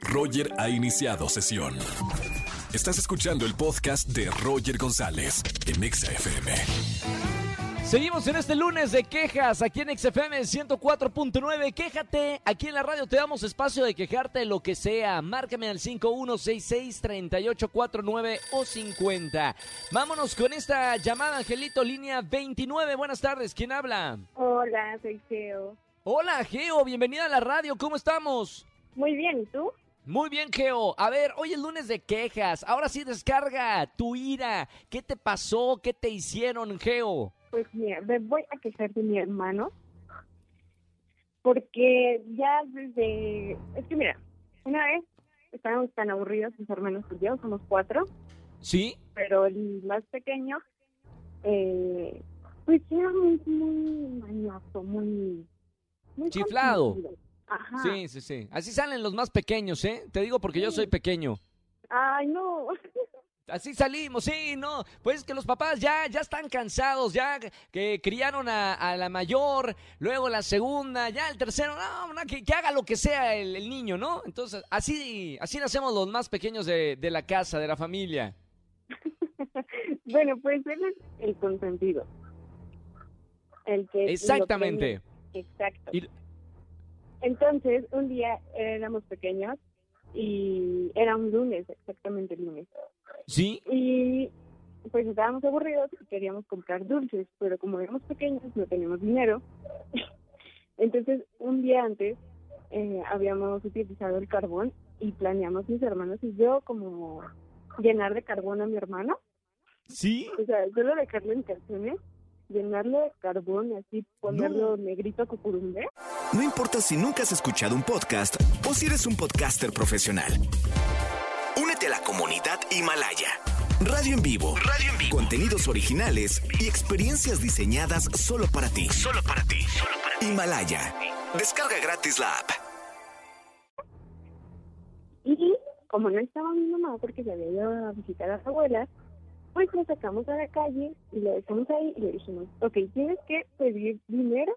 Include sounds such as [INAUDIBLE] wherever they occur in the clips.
Roger ha iniciado sesión. Estás escuchando el podcast de Roger González en Exa FM. Seguimos en este lunes de quejas aquí en XFM 104.9. Quéjate, aquí en la radio te damos espacio de quejarte lo que sea. Márcame al 5166-3849 o 50. Vámonos con esta llamada, Angelito, línea 29. Buenas tardes, ¿quién habla? Hola, soy Geo. Hola, Geo, bienvenida a la radio, ¿cómo estamos? Muy bien, ¿y tú? Muy bien, Geo. A ver, hoy es lunes de quejas. Ahora sí descarga tu ira. ¿Qué te pasó? ¿Qué te hicieron, Geo? Pues mira, me voy a quejar de mi hermano. Porque ya desde... Es que mira, una vez estábamos tan aburridos mis hermanos y yo, somos cuatro, ¿Sí? pero el más pequeño, eh, pues era muy, muy mañoso, muy... muy Chiflado. Ajá. Sí, sí, sí. Así salen los más pequeños, ¿eh? Te digo porque yo soy pequeño. Ay, no. Así salimos, sí, no. Pues es que los papás ya, ya están cansados, ya que criaron a, a la mayor, luego la segunda, ya el tercero, no, no, que, que haga lo que sea el, el niño, ¿no? Entonces, así, así nacemos los más pequeños de, de la casa, de la familia. [LAUGHS] bueno, pues él es el consentido. El que... Exactamente. Exacto. Y- Entonces, un día éramos pequeños y era un lunes, exactamente el lunes. ¿Sí? Y pues estábamos aburridos y queríamos comprar dulces, pero como éramos pequeños no teníamos dinero. [LAUGHS] Entonces, un día antes eh, habíamos utilizado el carbón y planeamos mis hermanos y yo como llenar de carbón a mi hermano. ¿Sí? O sea, solo dejarlo en calzones, llenarlo de carbón y así ponerlo negrito cucurumbé. No importa si nunca has escuchado un podcast o si eres un podcaster profesional. Únete a la comunidad Himalaya. Radio en vivo. Radio en vivo. Contenidos originales y experiencias diseñadas solo para ti. Solo para ti. Himalaya. Descarga gratis la app. Y como no estaba mi mamá porque se había ido a visitar a las abuelas, pues lo sacamos a la calle y lo dejamos ahí y le dijimos, ok, tienes que pedir dinero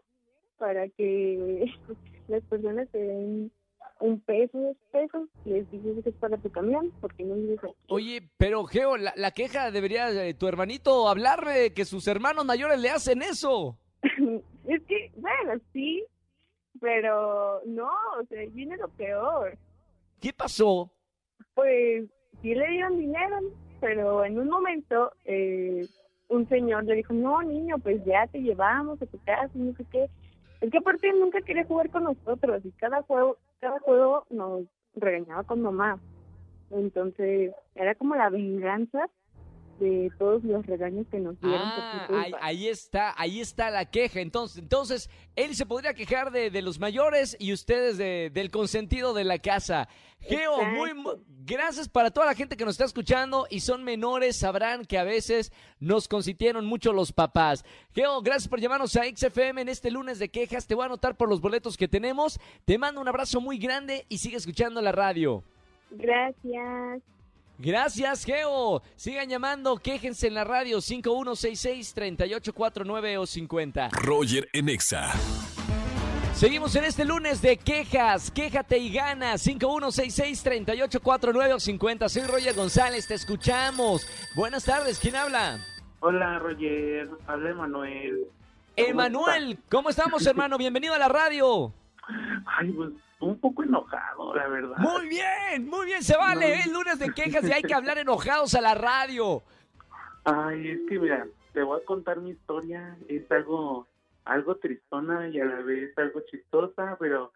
para que [LAUGHS] las personas te den un peso, dos pesos, les dices que es para tu camión porque no vives aquí. Oye, pero Geo, la, la queja debería eh, tu hermanito hablarle que sus hermanos mayores le hacen eso. [LAUGHS] es que, bueno, sí, pero no, o sea, viene lo peor. ¿Qué pasó? Pues sí le dieron dinero, pero en un momento eh, un señor le dijo, no, niño, pues ya te llevamos a tu casa, no sé qué. Es que aparte nunca quería jugar con nosotros y cada juego, cada juego nos regañaba con mamá. Entonces era como la venganza de todos los regaños que nos dieron. Ah, ahí, ahí está, ahí está la queja. Entonces, entonces él se podría quejar de, de los mayores y ustedes de- del consentido de la casa. Geo, muy, Exacto. gracias para toda la gente que nos está escuchando y son menores, sabrán que a veces nos consintieron mucho los papás. Geo, gracias por llamarnos a XFM en este lunes de quejas. Te voy a anotar por los boletos que tenemos. Te mando un abrazo muy grande y sigue escuchando la radio. Gracias. Gracias, Geo. Sigan llamando, quéjense en la radio 5166-3849 o 50. Roger en Exa. Seguimos en este lunes de quejas. Quéjate y gana 5166-3849 o 50. Soy Roger González, te escuchamos. Buenas tardes, ¿quién habla? Hola, Roger. Habla Emanuel. Emanuel, ¿cómo estamos, hermano? Bienvenido a la radio. Ay, pues un poco enojado, la verdad. Muy bien, muy bien, se vale. Es lunes de quejas y hay que hablar enojados a la radio. Ay, es que mira, te voy a contar mi historia. Es algo, algo tristona y a la vez algo chistosa, pero.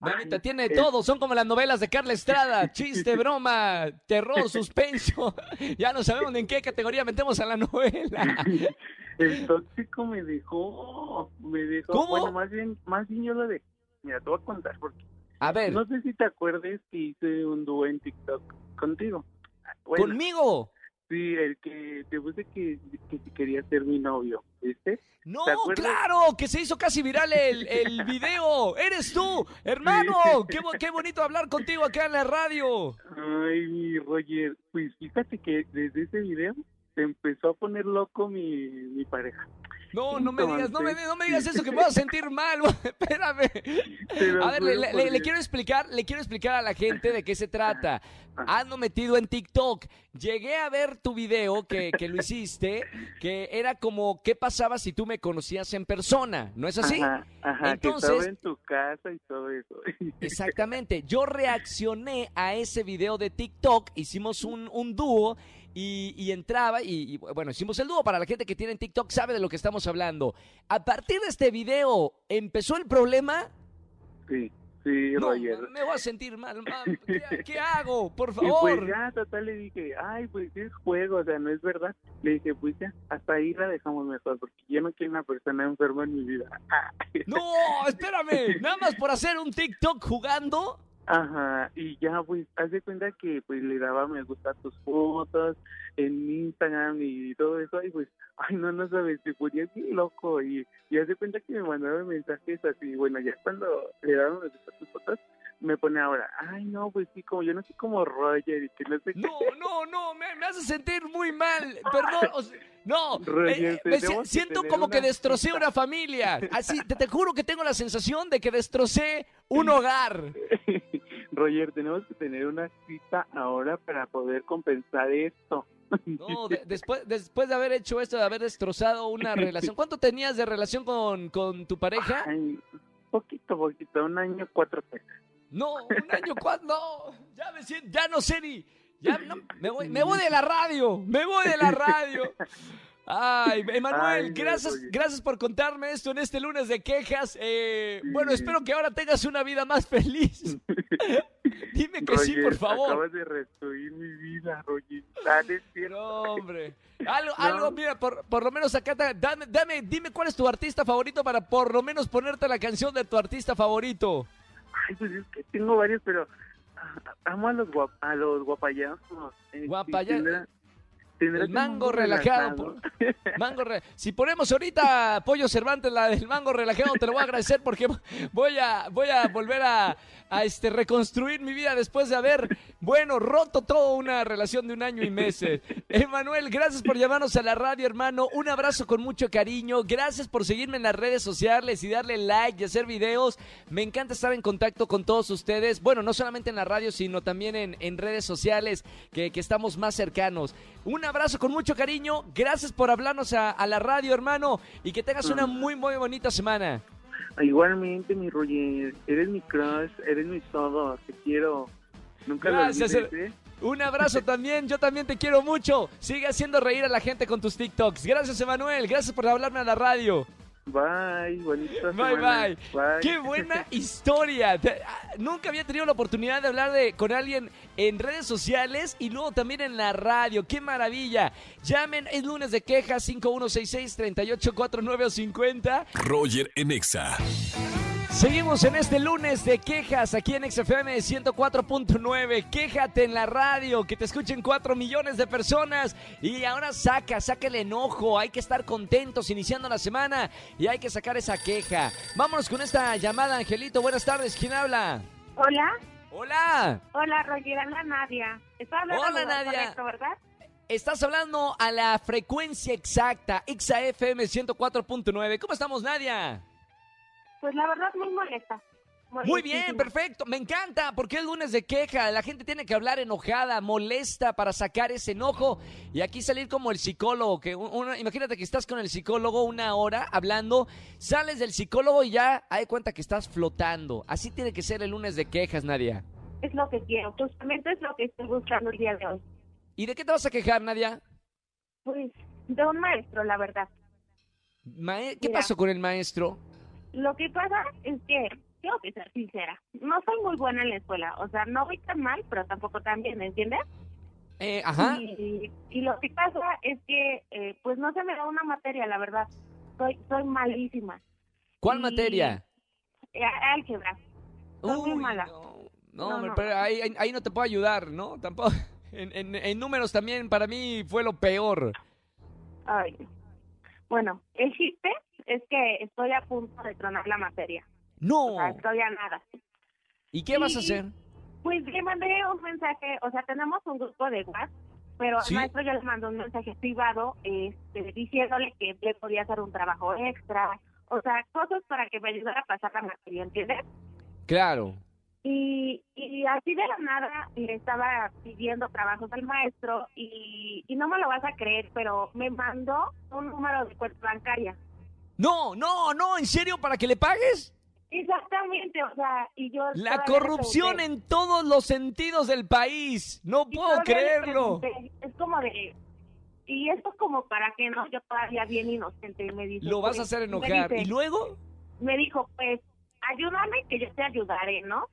Manita, ay, tiene es- todo. Son como las novelas de Carla Estrada. [LAUGHS] Chiste, broma, terror, suspenso. [LAUGHS] Ya no sabemos en qué categoría metemos a la novela. [LAUGHS] El tóxico me dejó, me dejó. ¿Cómo? Bueno, más bien, más bien yo lo dejé. Mira, te voy a contar porque A ver, no sé si te acuerdes que hice un dúo en TikTok contigo. Bueno, conmigo. Sí, el que te puse que, que si quería ser mi novio, ¿viste? No, claro, que se hizo casi viral el, el [LAUGHS] video. Eres tú, hermano. Qué, qué bonito hablar contigo acá en la radio. Ay, mi Roger, pues fíjate que desde ese video se empezó a poner loco mi, mi pareja. No, no me digas, no me, no me digas eso que me voy a sentir mal. [LAUGHS] Espérame. A ver, le, quiero explicar, le quiero explicar a la gente de qué se trata. Ando metido en TikTok. Llegué a ver tu video que, que lo hiciste, que era como qué pasaba si tú me conocías en persona, ¿no es así? Ajá, ajá, Entonces- que estaba en tu casa y todo eso. [LAUGHS] Exactamente. Yo reaccioné a ese video de TikTok, hicimos un, un dúo y, y entraba y, y, bueno, hicimos el dúo para la gente que tiene en TikTok sabe de lo que estamos hablando. A partir de este video, ¿empezó el problema? Sí, sí, No, Roger. me voy a sentir mal. [LAUGHS] ¿Qué, qué hago? Por Y pues favor. ya, total, le dije, ay, pues es juego, o sea, no es verdad. Le dije, pues ya, hasta ahí la dejamos mejor, porque yo no quiero una persona enferma en mi vida. [LAUGHS] No, espérame. Nada más por hacer un TikTok jugando. Ajá, y ya, pues, haz de cuenta que, pues, le daba me gusta a tus fotos en Instagram y todo eso, y pues, ay, no, no sabes, se ponía bien loco, y, y haz de cuenta que me mandaba mensajes así, bueno, ya cuando le daba me gusta a tus fotos, me pone ahora, ay, no, pues sí, como yo no soy como Roger, y que no sé qué. No, no, no, me, me hace sentir muy mal. Perdón. o sea, no, Roger, eh, me que siento como que destrocé cita. una familia. Así, te, te juro que tengo la sensación de que destrocé un hogar. [LAUGHS] Roger, tenemos que tener una cita ahora para poder compensar esto. [LAUGHS] No, de- después, después de haber hecho esto, de haber destrozado una relación. ¿Cuánto tenías de relación con, con tu pareja? Ay, poquito, poquito, un año, cuatro meses. No, un año, ¿cuándo? Ya me siento, ya no sé ni. Ya no, me, voy, me voy de la radio, me voy de la radio. Ay, Emanuel, Ay, gracias, oye. gracias por contarme esto en este lunes de quejas. Eh, bueno, espero que ahora tengas una vida más feliz. [LAUGHS] Dime que sí, por favor. Acabas de destruir mi vida, Roger. Dale. No, hombre. Algo, No. algo, mira, por, por lo menos acá, dame, dame, dime cuál es tu artista favorito para por lo menos ponerte la canción de tu artista favorito. Ay, pues es que tengo varios, pero ah, amo a los, guap a los guapayazos. Eh, Guapaya- El mango relajado. [LAUGHS] Mango re- Si ponemos ahorita Pollo Cervantes, la del mango relajado, te lo voy a agradecer porque [LAUGHS] voy a, voy a volver a, a, este, reconstruir mi vida después de haber, bueno, roto toda una relación de un año y meses. Emanuel, gracias por llamarnos a la radio, hermano. Un abrazo con mucho cariño. Gracias por seguirme en las redes sociales y darle like y hacer videos. Me encanta estar en contacto con todos ustedes. Bueno, no solamente en la radio, sino también en, en redes sociales, que, que estamos más cercanos. Un abrazo con mucho cariño. Gracias por hablarnos a, a la radio, hermano. Y que tengas una muy, muy bonita semana. Igualmente, mi Roger, eres mi crush, eres mi todo, te quiero. Nunca Gracias, lo olvides, ¿eh? Un abrazo [LAUGHS] también. Yo también te quiero mucho. Sigue haciendo reír a la gente con tus TikToks. Gracias, Emanuel. Gracias por hablarme a la radio. Bye, bonita Bye, semana. bye. Qué buena [LAUGHS] historia. Ah, Nunca había tenido la oportunidad de hablar de, con alguien en redes sociales y luego también en la radio. Qué maravilla. Llamen, es lunes de quejas 5166-3849 o 50. Roger en Exa. Seguimos en este lunes de quejas aquí en XFM 104.9. Quéjate en la radio, que te escuchen 4 millones de personas. Y ahora saca, saca el enojo. Hay que estar contentos iniciando la semana y hay que sacar esa queja. Vámonos con esta llamada, Angelito. Buenas tardes, ¿quién habla? Hola, Hola, hola Roger, habla Nadia. Está hablando Hola, Nadia. correcto, ¿verdad? estás hablando a la frecuencia exacta, XAFM 104.9. ¿Cómo estamos, Nadia? Pues la verdad muy molesta. Muy bien, perfecto. Me encanta, porque es lunes de queja. La gente tiene que hablar enojada, molesta para sacar ese enojo. Y aquí salir como el psicólogo. que un- una- Imagínate que estás con el psicólogo una hora hablando, sales del psicólogo y ya hay cuenta que estás flotando. Así tiene que ser el lunes de quejas, Nadia. Es lo que quiero, justamente es lo que estoy buscando el día de hoy. ¿Y de qué te vas a quejar, Nadia? Pues de un maestro, la verdad. ¿Qué Mira. pasó con el maestro? Lo que pasa es que, tengo que ser sincera, no soy muy buena en la escuela. O sea, no voy tan mal, pero tampoco tan bien, ¿entiendes? Eh, ajá. Y, y lo que pasa es que, eh, pues no se me da una materia, la verdad. Soy, soy malísima. ¿Cuál y- materia? Eh, álgebra. Soy muy Uy, mala. No, no, No, no. pero ahí, ahí- ahí no te puedo ayudar, ¿no? Tampoco. [LAUGHS] En, en- en números también para mí fue lo peor. Ay. Bueno, el chiste es que estoy a punto de tronar la materia. No. O sea, estoy a nada. ¿Y qué vas a hacer? Pues le mandé un mensaje, o sea, tenemos un grupo de WhatsApp, pero Sí. el maestro ya le mandó un mensaje privado este, diciéndole que le podía hacer un trabajo extra, o sea, cosas para que me ayudara a pasar la materia, ¿entiendes? Claro. Y, y así de la nada le estaba pidiendo trabajos al maestro y, y no me lo vas a creer, pero me mandó un número de cuenta bancaria. No, no, no, ¿en serio? ¿Para que le pagues? Exactamente, o sea, y yo... La corrupción en todos los sentidos del país. No y puedo creerlo. Es como de... Y esto es como para que no, yo todavía bien inocente. Y me dice, Lo vas a pues, hacer enojar. dice- ¿Y luego? me dijo, pues, ayúdame que yo te ayudaré, ¿no?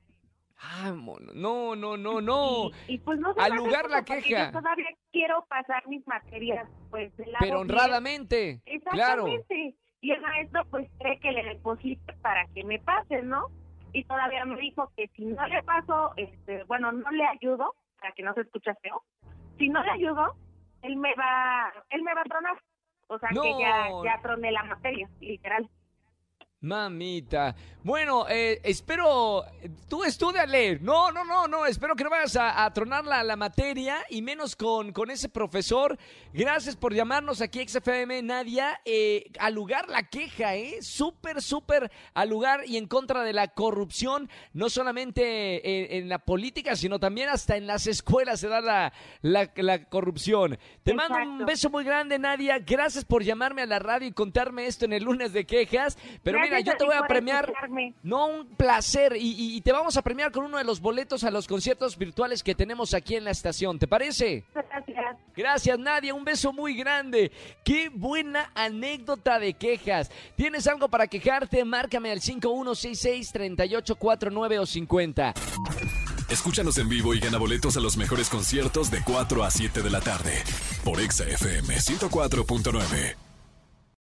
Ah, mono, no, no, no, no. Y, y, pues no Al lugar la queja. Yo todavía quiero pasar mis materias, pues, del lado Pero honradamente. Claro. Y el maestro, pues, cree que le deposite para que me pase, ¿no? Y todavía me dijo que si no le paso, este, bueno, no le ayudo, para que no se escuche feo, si no le ayudo, él me va, él me va a tronar. O sea, No. que ya, ya troné la materia, literal. Mamita. Bueno, eh, espero. Tú estudiale. No, no, no, no. Espero que no vayas a, a tronar la, la materia y menos con, con ese profesor. Gracias por llamarnos aquí, XFM, Nadia. Eh, al lugar la queja, ¿eh? Súper, súper al lugar y en contra de la corrupción. No solamente en, en la política, sino también hasta en las escuelas se da la, la, la corrupción. Te mando un beso muy grande, Nadia. Gracias por llamarme a la radio y contarme esto en el lunes de quejas. Pero mira, yo te voy a premiar. Escucharme. No, un placer. Y, y- y te vamos a premiar con uno de los boletos a los conciertos virtuales que tenemos aquí en la estación. ¿Te parece? Gracias. Gracias, Nadia. Un beso muy grande. Qué buena anécdota de quejas. ¿Tienes algo para quejarte? Márcame al 5166-3849 o 50. Escúchanos en vivo y gana boletos a los mejores conciertos de 4 a 7 de la tarde por Exa FM 104.9.